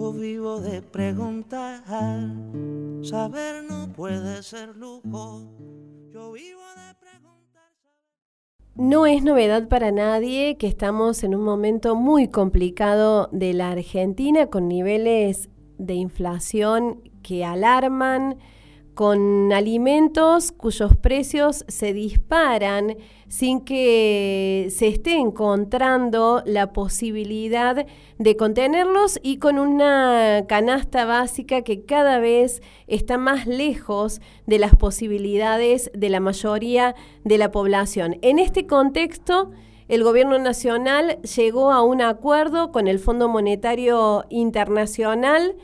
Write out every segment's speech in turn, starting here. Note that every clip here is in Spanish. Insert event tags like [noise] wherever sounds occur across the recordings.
Yo vivo de preguntar. Saber no puede ser lujo. Yo vivo de preguntar. No es novedad para nadie que estamos en un momento muy complicado de la Argentina con niveles de inflación que alarman, con alimentos cuyos precios se disparan sin que se esté encontrando la posibilidad de contenerlos y con una canasta básica que cada vez está más lejos de las posibilidades de la mayoría de la población. En este contexto, el gobierno nacional llegó a un acuerdo con el Fondo Monetario Internacional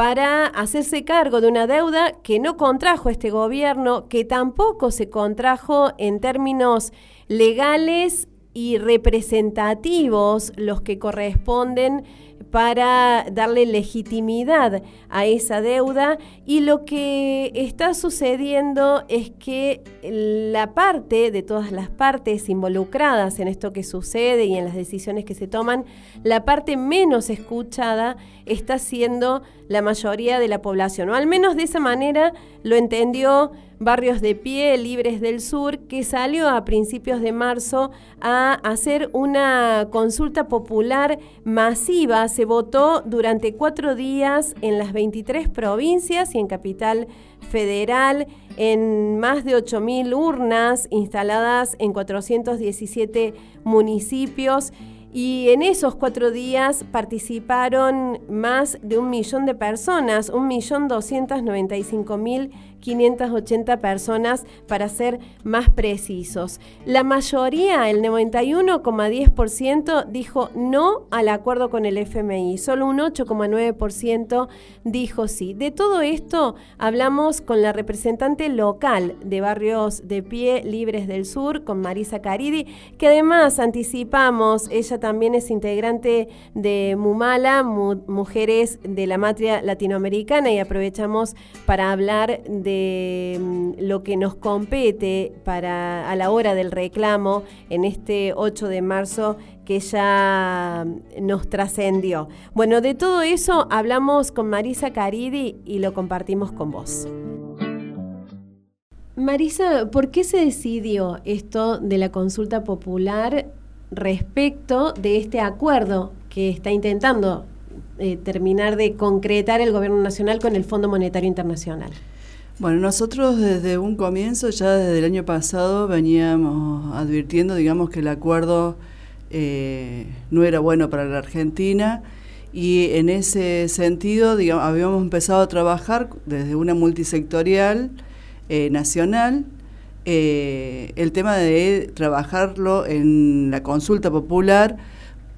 para hacerse cargo de una deuda que no contrajo este gobierno, que tampoco se contrajo en términos legales y representativos los que corresponden para darle legitimidad a esa deuda. Y lo que está sucediendo es que la parte de todas las partes involucradas en esto que sucede y en las decisiones que se toman, la parte menos escuchada está siendo la mayoría de la población, o al menos de esa manera lo entendió Barrios de Pie, Libres del Sur, que salió a principios de marzo a hacer una consulta popular masiva. Se votó durante cuatro días en las 23 provincias y en Capital Federal, en más de 8.000 urnas instaladas en 417 municipios. Y en esos cuatro días participaron más de un millón de personas, un millón doscientos noventa y cinco mil 580 personas para ser más precisos. La mayoría, el 91,10%, dijo no al acuerdo con el FMI. Solo un 8,9% dijo sí. De todo esto hablamos con la representante local de Barrios de Pie Libres del Sur, con Marisa Caridi, que además anticipamos, ella también es integrante de Mumala, Mujeres de la Matria Latinoamericana, y aprovechamos para hablar de Mm, lo que nos compete para a la hora del reclamo en este 8 de marzo que ya mm, nos trascendió. Bueno, de todo eso hablamos con Marisa Caridi y lo compartimos con vos. Marisa, ¿por qué se decidió esto de la consulta popular respecto de este acuerdo que está intentando eh, terminar de concretar el Gobierno Nacional con el Fondo Monetario Internacional? Bueno, nosotros desde un comienzo, ya desde el año pasado, veníamos advirtiendo, digamos, que el acuerdo eh, no era bueno para la Argentina. Y en ese sentido, digamos, habíamos empezado a trabajar desde una multisectorial eh, nacional. Eh, el tema de trabajarlo en la consulta popular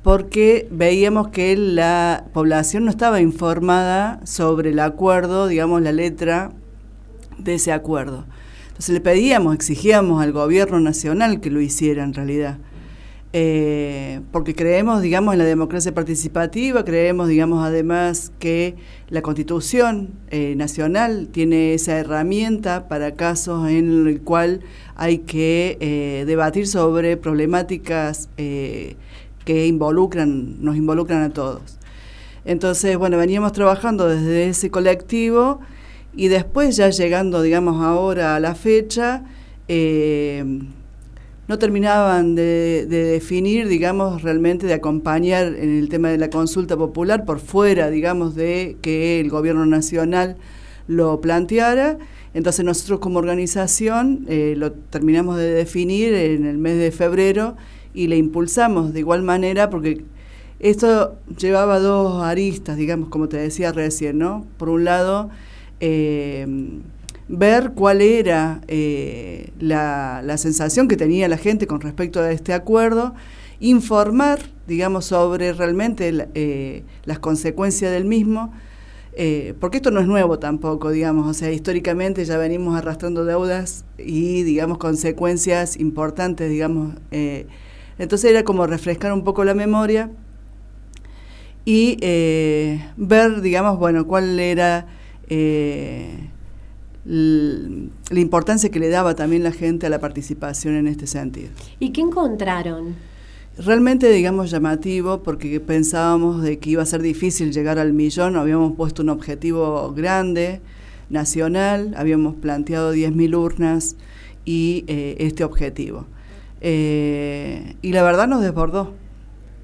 porque veíamos que la población no estaba informada sobre el acuerdo, digamos, la letra de ese acuerdo. Entonces le pedíamos, exigíamos al gobierno nacional que lo hiciera en realidad. Eh, porque creemos, digamos, en la democracia participativa, creemos, digamos, además que la Constitución eh, Nacional tiene esa herramienta para casos en el cual hay que eh, debatir sobre problemáticas que involucran, nos involucran a todos. Entonces, bueno, veníamos trabajando desde ese colectivo y después ya llegando, digamos, ahora a la fecha, eh, no terminaban de, definir, digamos, realmente de acompañar en el tema de la consulta popular por fuera, digamos, de que el gobierno nacional lo planteara. Entonces nosotros como organización eh, lo terminamos de definir en el mes de febrero y le impulsamos de igual manera porque esto llevaba dos aristas, digamos, como te decía recién, ¿no? Por un lado, eh, ver cuál era eh, la, sensación que tenía la gente con respecto a este acuerdo informar, digamos, sobre realmente eh, las consecuencias del mismo, eh, porque esto no es nuevo tampoco, digamos, o sea, históricamente ya venimos arrastrando deudas y, digamos, consecuencias importantes, digamos. Entonces era como refrescar un poco la memoria y ver, digamos, bueno, cuál era la importancia que le daba también la gente a la participación en este sentido. ¿Y qué encontraron? Realmente, digamos, llamativo, porque pensábamos de que iba a ser difícil llegar al millón, habíamos puesto un objetivo grande, nacional, habíamos planteado 10.000 urnas y eh, este objetivo. Eh, y la verdad nos desbordó,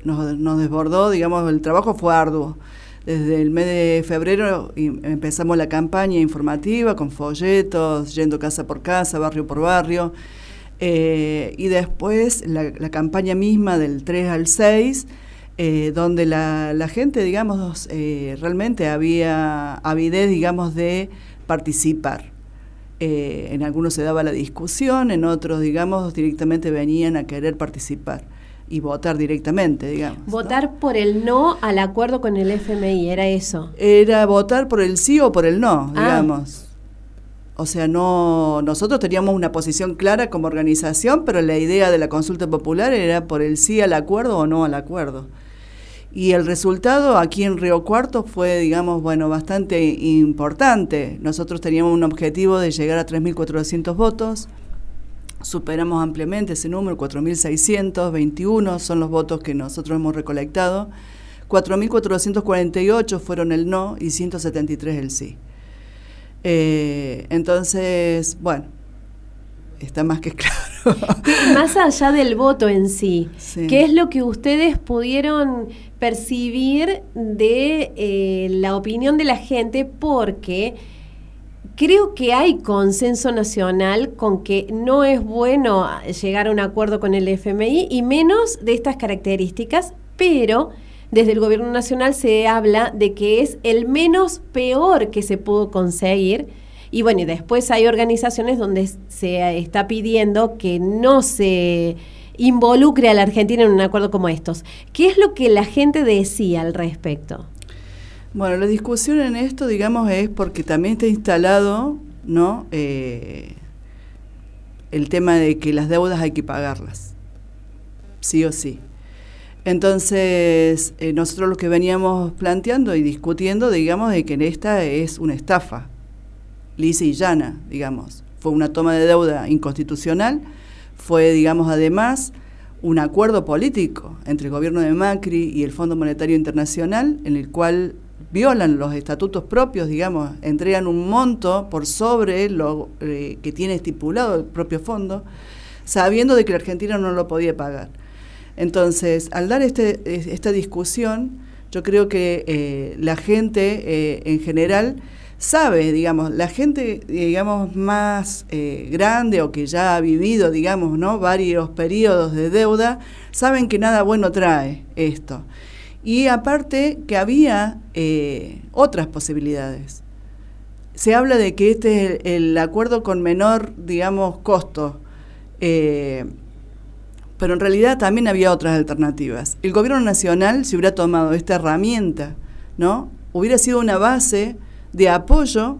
nos, nos desbordó, digamos, el trabajo fue arduo. Desde el mes de febrero empezamos la campaña informativa con folletos, yendo casa por casa, barrio por barrio. Eh, y después la, campaña misma del 3 al 6, eh, donde la, gente, digamos, eh, realmente había avidez, digamos, de participar. en algunos se daba la discusión, en otros, digamos, directamente venían a querer participar y votar directamente, digamos. Votar por el no al acuerdo con el FMI, era eso. Era votar por el sí o por el no, ah. digamos. O sea, no nosotros teníamos una posición clara como organización, pero la idea de la consulta popular era por el sí al acuerdo o no al acuerdo. Y el resultado aquí en Río Cuarto fue, digamos, bueno, bastante importante. Nosotros teníamos un objetivo de llegar a 3.400 votos superamos ampliamente ese número, 4.621 son los votos que nosotros hemos recolectado, 4.448 fueron el no y 173 el sí. Eh, entonces, bueno, está más que [laughs] claro. más allá del voto en sí, ¿qué es lo que ustedes pudieron percibir de eh, la opinión de la gente? Porque Creo que hay consenso nacional con que no es bueno llegar a un acuerdo con el FMI y menos de estas características, pero desde el gobierno nacional se habla de que es el menos peor que se pudo conseguir. Y bueno, y después hay organizaciones donde se está pidiendo que no se involucre a la Argentina en un acuerdo como estos. ¿Qué es lo que la gente decía al respecto? Bueno, la discusión en esto, digamos, es porque también está instalado, ¿no? Eh, el tema de que las deudas hay que pagarlas, sí o sí. Entonces, eh, nosotros lo que veníamos planteando y discutiendo, digamos, de que en esta es una estafa, lisa y llana, digamos. Fue una toma de deuda inconstitucional, fue, digamos, además un acuerdo político entre el gobierno de Macri y el Fondo Monetario Internacional, en el cual violan los estatutos propios, digamos, entregan un monto por sobre lo eh, que tiene estipulado el propio fondo, sabiendo de que la Argentina no lo podía pagar. Entonces, al dar este, esta discusión, yo creo que eh, la gente eh, en general sabe, digamos, la gente, digamos, más grande o que ya ha vivido, digamos, ¿no? varios periodos de deuda, saben que nada bueno trae esto. Y aparte que había eh, otras posibilidades. Se habla de que este es el, acuerdo con menor, digamos, costo, eh, pero en realidad también había otras alternativas. El gobierno nacional, si hubiera tomado esta herramienta, ¿no? hubiera sido una base de apoyo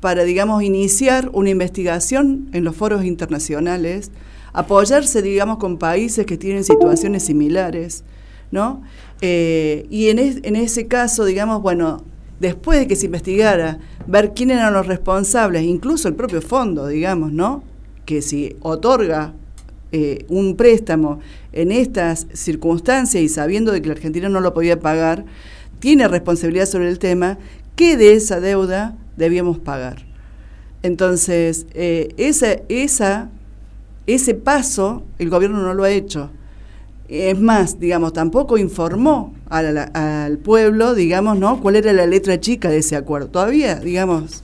para, digamos, iniciar una investigación en los foros internacionales, apoyarse, digamos, con países que tienen situaciones similares, ¿no? Eh, y en, ese caso, digamos, bueno, después de que se investigara, ver quiénes eran los responsables, incluso el propio fondo, digamos, ¿no? Que si otorga eh, un préstamo en estas circunstancias y sabiendo de que la Argentina no lo podía pagar, tiene responsabilidad sobre el tema, ¿qué de esa deuda debíamos pagar? Entonces, eh, esa, esa, ese paso el gobierno no lo ha hecho. Es más, digamos, tampoco informó al pueblo, digamos, ¿no? ¿Cuál era la letra chica de ese acuerdo? Todavía, digamos,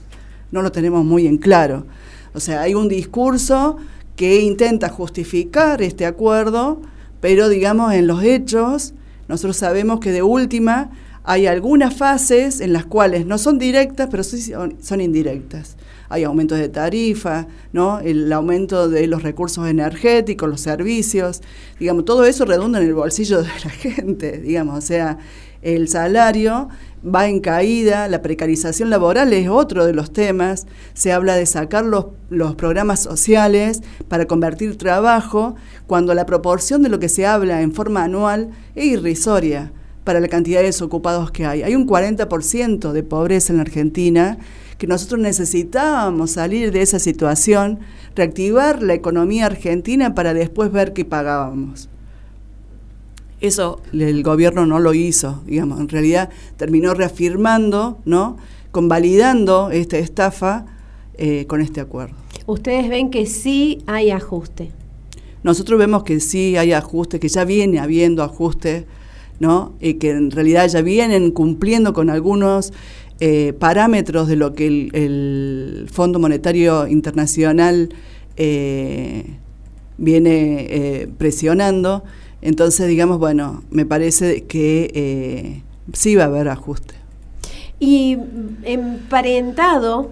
no lo tenemos muy en claro. O sea, hay un discurso que intenta justificar este acuerdo, pero, digamos, en los hechos, nosotros sabemos que de última hay algunas fases en las cuales no son directas, pero sí son, indirectas. Hay aumentos de tarifa, ¿no? el aumento de los recursos energéticos, los servicios, digamos, todo eso redunda en el bolsillo de la [laughs] gente, digamos, o sea, el salario va en caída, la precarización laboral es otro de los temas, se habla de sacar los, los, programas sociales para convertir trabajo, cuando la proporción de lo que se habla en forma anual es irrisoria para la cantidad de desocupados que hay. Hay un 40% de pobreza en la Argentina, que nosotros necesitábamos salir de esa situación, reactivar la economía argentina para después ver qué pagábamos. Eso el gobierno no lo hizo, digamos, en realidad terminó reafirmando, ¿no? convalidando esta estafa eh, con este acuerdo. Ustedes ven que sí hay ajuste. Nosotros vemos que sí hay ajuste, que ya viene habiendo ajuste, Y que en realidad ya vienen cumpliendo con algunos eh, parámetros de lo que el, Fondo Monetario Internacional eh, viene presionando. Entonces, digamos, bueno, me parece que eh, sí va a haber ajuste. Y emparentado,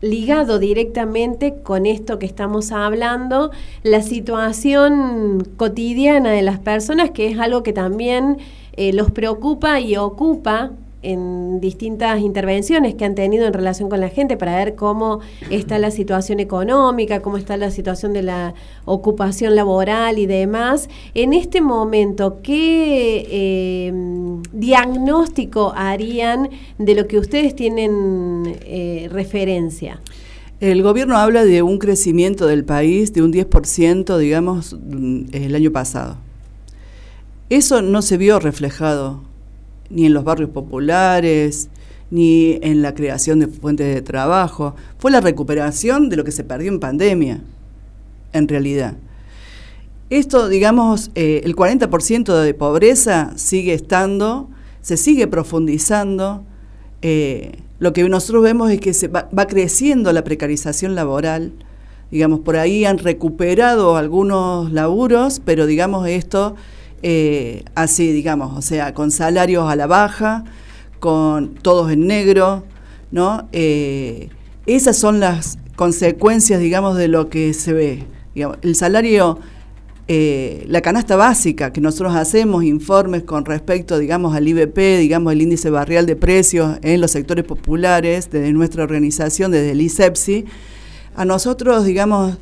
ligado directamente con esto que estamos hablando, la situación cotidiana de las personas, que es algo que también eh, los preocupa y ocupa en distintas intervenciones que han tenido en relación con la gente para ver cómo está la situación económica, cómo está la situación de la ocupación laboral y demás. En este momento, ¿qué eh, diagnóstico harían de lo que ustedes tienen eh, referencia? El gobierno habla de un crecimiento del país de un 10%, digamos, el año pasado. Eso no se vio reflejado ni en los barrios populares, ni en la creación de fuentes de trabajo. Fue la recuperación de lo que se perdió en pandemia, en realidad. Esto, digamos, eh, el 40% de pobreza sigue estando, se sigue profundizando. Eh, lo que nosotros vemos es que se va, creciendo la precarización laboral. Digamos, por ahí han recuperado algunos laburos, pero digamos esto eh, así, digamos, o sea, con salarios a la baja, con todos en negro, ¿no? Eh, esas son las consecuencias, digamos, de lo que se ve. el salario, eh, la canasta básica que nosotros hacemos, informes con respecto, digamos, al IBP, digamos, el índice barrial de precios en los sectores populares, desde nuestra organización, desde el ISEPSI, a nosotros, digamos,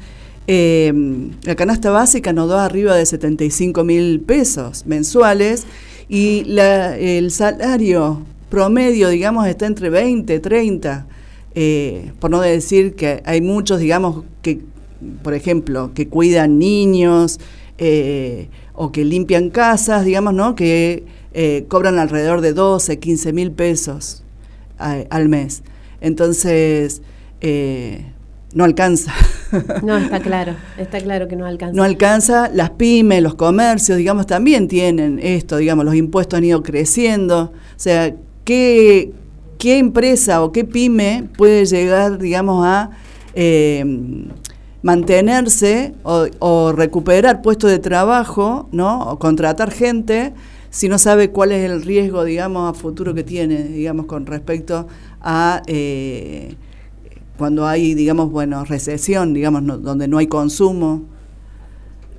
eh, la canasta básica nos da arriba de 75 mil pesos mensuales y el salario promedio, digamos, está entre 20, 30, eh, por no decir que hay muchos, digamos, que, por ejemplo, que cuidan niños eh, o que limpian casas, digamos, ¿no? Que eh, cobran alrededor de 12, 15 mil pesos al mes. Entonces, no alcanza. No, está claro, está claro que no alcanza. No alcanza, las pymes, los comercios, digamos, también tienen esto, digamos, los impuestos han ido creciendo. O sea, ¿qué, qué empresa o qué pyme puede llegar, digamos, a eh, mantenerse o, recuperar puestos de trabajo, ¿no? O contratar gente si no sabe cuál es el riesgo, digamos, a futuro que tiene, digamos, con respecto a... Eh, cuando hay, digamos, bueno, recesión, digamos, donde no hay consumo,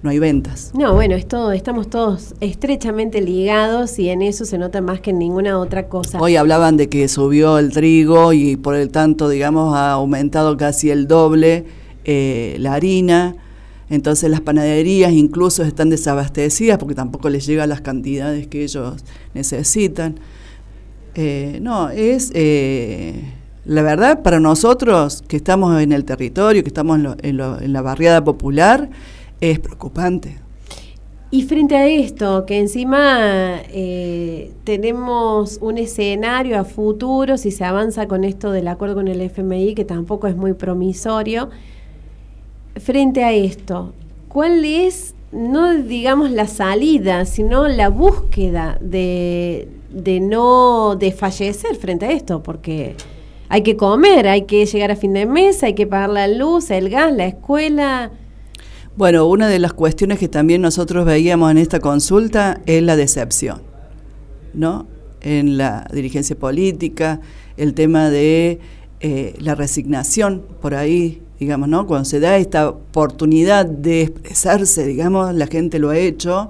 no hay ventas. No, bueno, es todo, estamos todos estrechamente ligados y en eso se nota más que en ninguna otra cosa. Hoy hablaban de que subió el trigo y por el tanto, digamos, ha aumentado casi el doble eh, la harina. Entonces las panaderías incluso están desabastecidas porque tampoco les llegan las cantidades que ellos necesitan. Eh, no, es... Eh, la verdad, para nosotros que estamos en el territorio, que estamos en, la barriada popular, es preocupante. Y frente a esto, que encima eh, tenemos un escenario a futuro, si se avanza con esto del acuerdo con el FMI, que tampoco es muy promisorio, frente a esto, ¿cuál es, no digamos la salida, sino la búsqueda de, de no desfallecer frente a esto? Porque hay que comer, hay que llegar a fin de mes, hay que pagar la luz, el gas, la escuela. Bueno, una de las cuestiones que también nosotros veíamos en esta consulta es la decepción, ¿no? En la dirigencia política, el tema de eh, la resignación por ahí, digamos, ¿no? Cuando se da esta oportunidad de expresarse, digamos, la gente lo ha hecho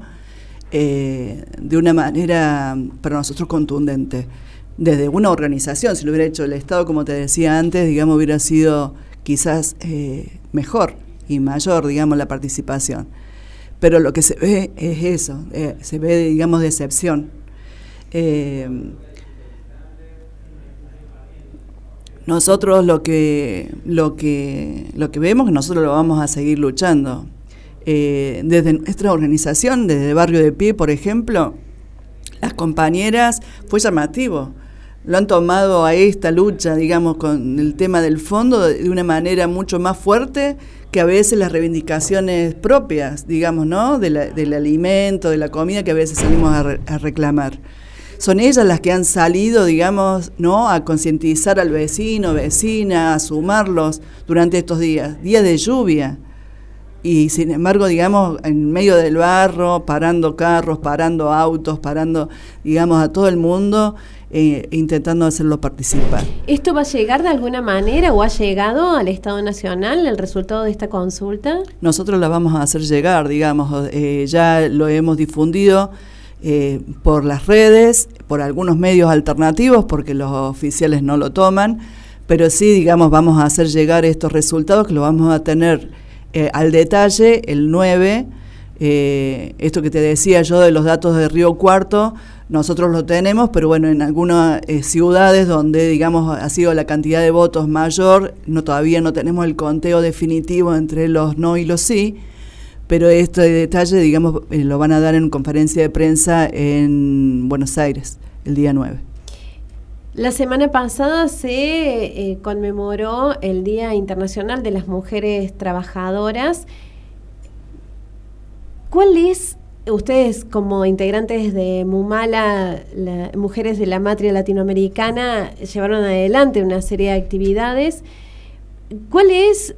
eh, de una manera para nosotros contundente. Desde una organización, si lo hubiera hecho el Estado, como te decía antes, digamos, hubiera sido quizás eh, mejor y mayor, digamos, la participación. Pero lo que se ve es eso, se ve, digamos, decepción. Nosotros lo que, lo que, lo que vemos, nosotros lo vamos a seguir luchando. Eh, desde nuestra organización, desde Barrio de Pie, por ejemplo, las compañeras, fue llamativo. Lo han tomado a esta lucha, digamos, con el tema del fondo de una manera mucho más fuerte que a veces las reivindicaciones propias, digamos, ¿no? del alimento, de la comida que a veces salimos a reclamar son ellas las que han salido, digamos, ¿no? a concientizar al vecino, vecina, a sumarlos durante estos días, días de lluvia. Y sin embargo, digamos, en medio del barro, parando carros, parando autos, parando, digamos, a todo el mundo, eh, intentando hacerlo participar. ¿Esto va a llegar de alguna manera o ha llegado al Estado Nacional el resultado de esta consulta? Nosotros la vamos a hacer llegar, digamos, eh, ya lo hemos difundido eh, por las redes, por algunos medios alternativos, porque los oficiales no lo toman, pero sí, digamos, vamos a hacer llegar estos resultados que lo vamos a tener eh, al detalle el 9. Eh, esto que te decía yo de los datos de Río Cuarto, nosotros lo tenemos, pero bueno, en algunas ciudades donde, digamos, ha sido la cantidad de votos mayor, no todavía no tenemos el conteo definitivo entre los no y los sí pero este detalle, digamos, eh, lo van a dar en conferencia de prensa en Buenos Aires el día 9. La semana pasada se eh, conmemoró el Día Internacional de las Mujeres Trabajadoras. ¿Cuál es, ustedes como integrantes de Mumala, Mujeres de la Matria Latinoamericana, llevaron adelante una serie de actividades? ¿Cuál es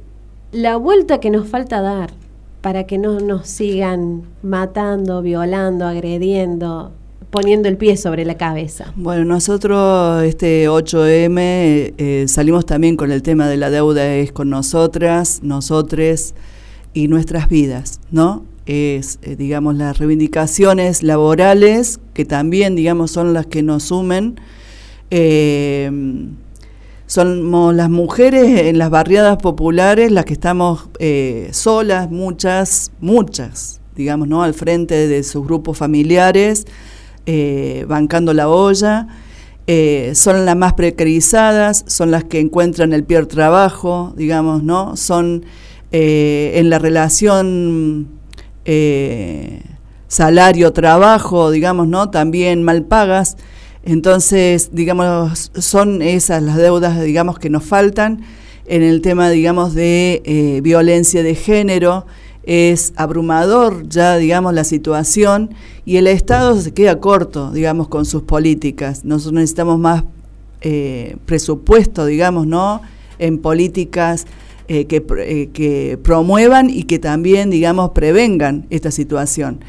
la vuelta que nos falta dar? para que no nos sigan matando, violando, agrediendo, poniendo el pie sobre la cabeza? Bueno, nosotros este 8M eh, salimos también con el tema de la deuda es con nosotras, nosotres y nuestras vidas, ¿no? Es, eh, digamos, las reivindicaciones laborales que también, digamos, son las que nos sumen. Eh, somos las mujeres en las barriadas populares las que estamos solas, muchas, muchas, digamos, ¿no? Al frente de sus grupos familiares, eh, bancando la olla. Eh, son las más precarizadas, son las que encuentran el peor trabajo, digamos, ¿no? Son en la relación salario-trabajo, digamos, ¿no? También mal pagas. Entonces, digamos, son esas las deudas, digamos, que nos faltan en el tema, digamos, de eh, violencia de género. Es abrumador ya, digamos, la situación y el Estado se queda corto, digamos, con sus políticas. Nosotros necesitamos más eh, presupuesto, digamos, ¿no? En políticas eh, que, que promuevan y que también, digamos, prevengan esta situación.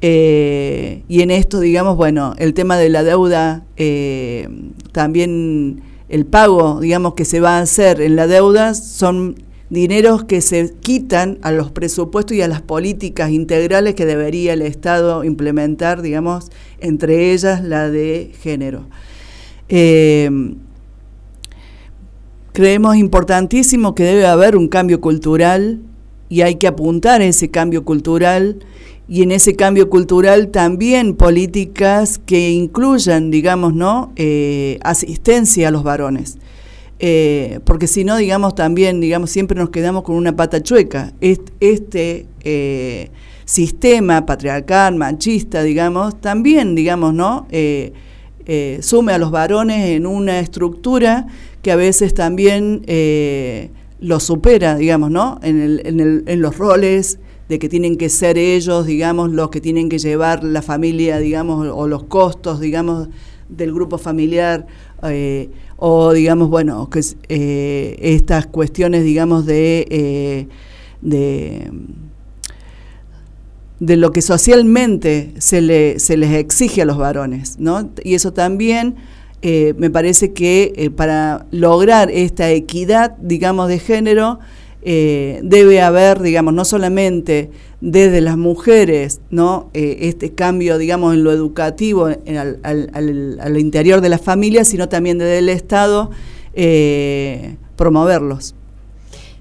Eh, y en esto, digamos, bueno, el tema de la deuda, eh, también el pago, digamos, que se va a hacer en la deuda son dineros que se quitan a los presupuestos y a las políticas integrales que debería el Estado implementar, digamos, entre ellas la de género. Eh, creemos importantísimo que debe haber un cambio cultural y hay que apuntar a ese cambio cultural y en ese cambio cultural también políticas que incluyan, digamos, ¿no? Eh, asistencia a los varones. Eh, porque si no, digamos, también, digamos, siempre nos quedamos con una pata chueca. Este, eh, sistema patriarcal, machista, digamos, también, digamos, ¿no? sume a los varones en una estructura que a veces también los supera, digamos, ¿no? En, el, en, el, en los roles de que tienen que ser ellos, digamos, los que tienen que llevar la familia, digamos, o los costos, digamos, del grupo familiar, eh, o digamos, bueno, que eh, estas cuestiones, digamos, de, eh, de, de, lo que socialmente se, le, se les exige a los varones, ¿no? Y eso también eh, me parece que para lograr esta equidad, digamos, de género, debe haber, digamos, no solamente desde las mujeres, ¿no? este cambio, digamos, en lo educativo al, interior de la familia, sino también desde el Estado, promoverlos.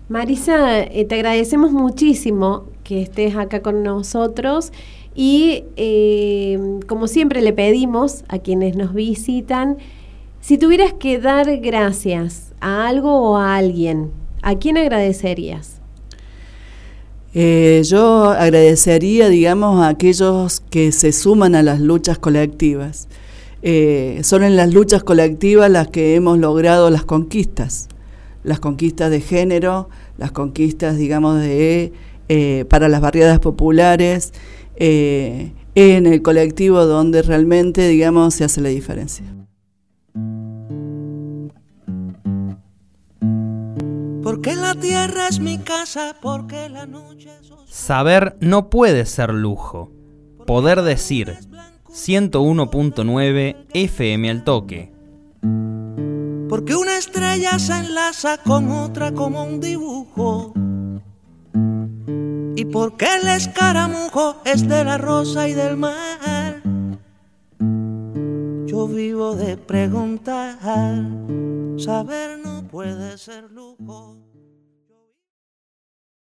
Marisa, te agradecemos muchísimo que estés acá con nosotros y eh, como siempre le pedimos a quienes nos visitan, si tuvieras que dar gracias a algo o a alguien, ¿a quién agradecerías? Eh, yo agradecería, digamos, a aquellos que se suman a las luchas colectivas. Eh, son en las luchas colectivas las que hemos logrado las conquistas, las conquistas de género, las conquistas, digamos, de para las barriadas populares eh, en el colectivo donde realmente, digamos, se hace la diferencia. Porque la tierra es mi casa, porque la noche Saber no puede ser lujo. Poder decir 101.9 FM al toque. Porque una estrella se enlaza con otra como un dibujo ¿Y por qué el escaramujo es de la rosa y del mar? Yo vivo de preguntar, saber no puede ser lujo.